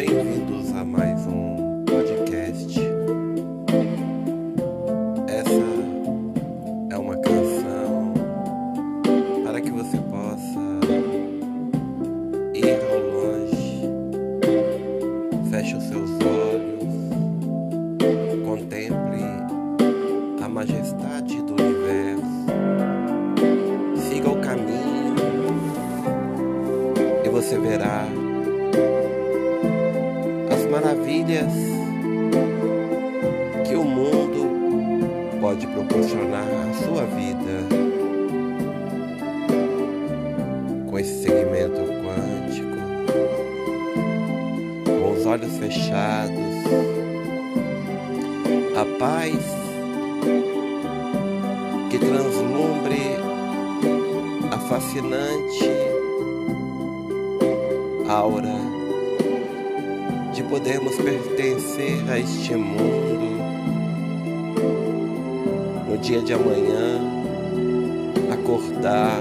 Bem-vindos a mais um podcast. Essa é uma canção para que você possa ir ao longe. Feche os seus olhos, contemple a majestade do universo, siga o caminho e você verá maravilhas que o mundo pode proporcionar à sua vida. Com esse segmento quântico, com os olhos fechados, a paz que translumbre a fascinante aura de podermos pertencer a este mundo no dia de amanhã, acordar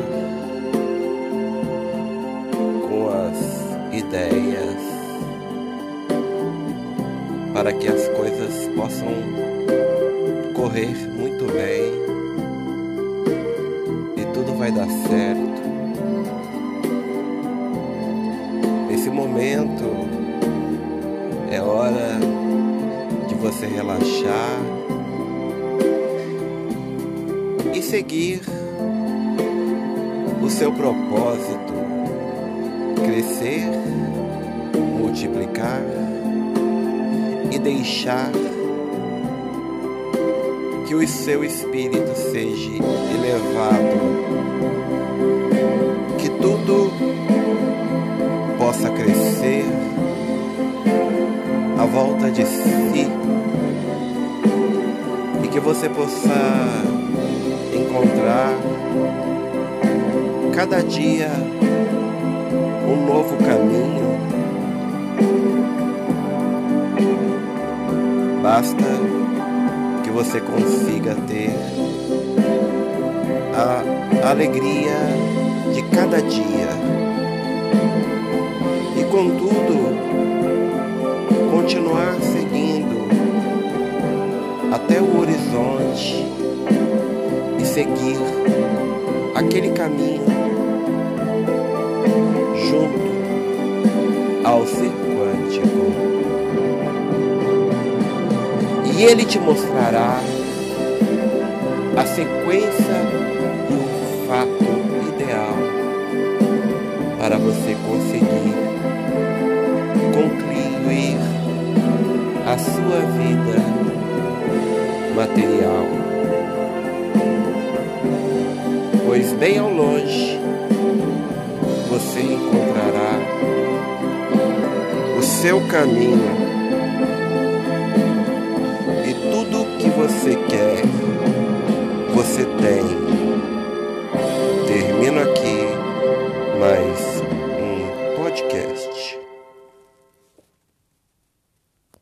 com as ideias para que as coisas possam correr muito bem e tudo vai dar certo. Nesse momento é hora de você relaxar e seguir o seu propósito, crescer, multiplicar e deixar que o seu espírito seja elevado, que tudo possa crescer à volta de si e que você possa encontrar cada dia um novo caminho. Basta que você consiga ter a alegria de cada dia continuar seguindo até o horizonte e seguir aquele caminho junto ao ser quântico. E ele te mostrará a sequência e o fato ideal para você conseguir material. Pois bem ao longe você encontrará o seu caminho e tudo que você quer, você tem.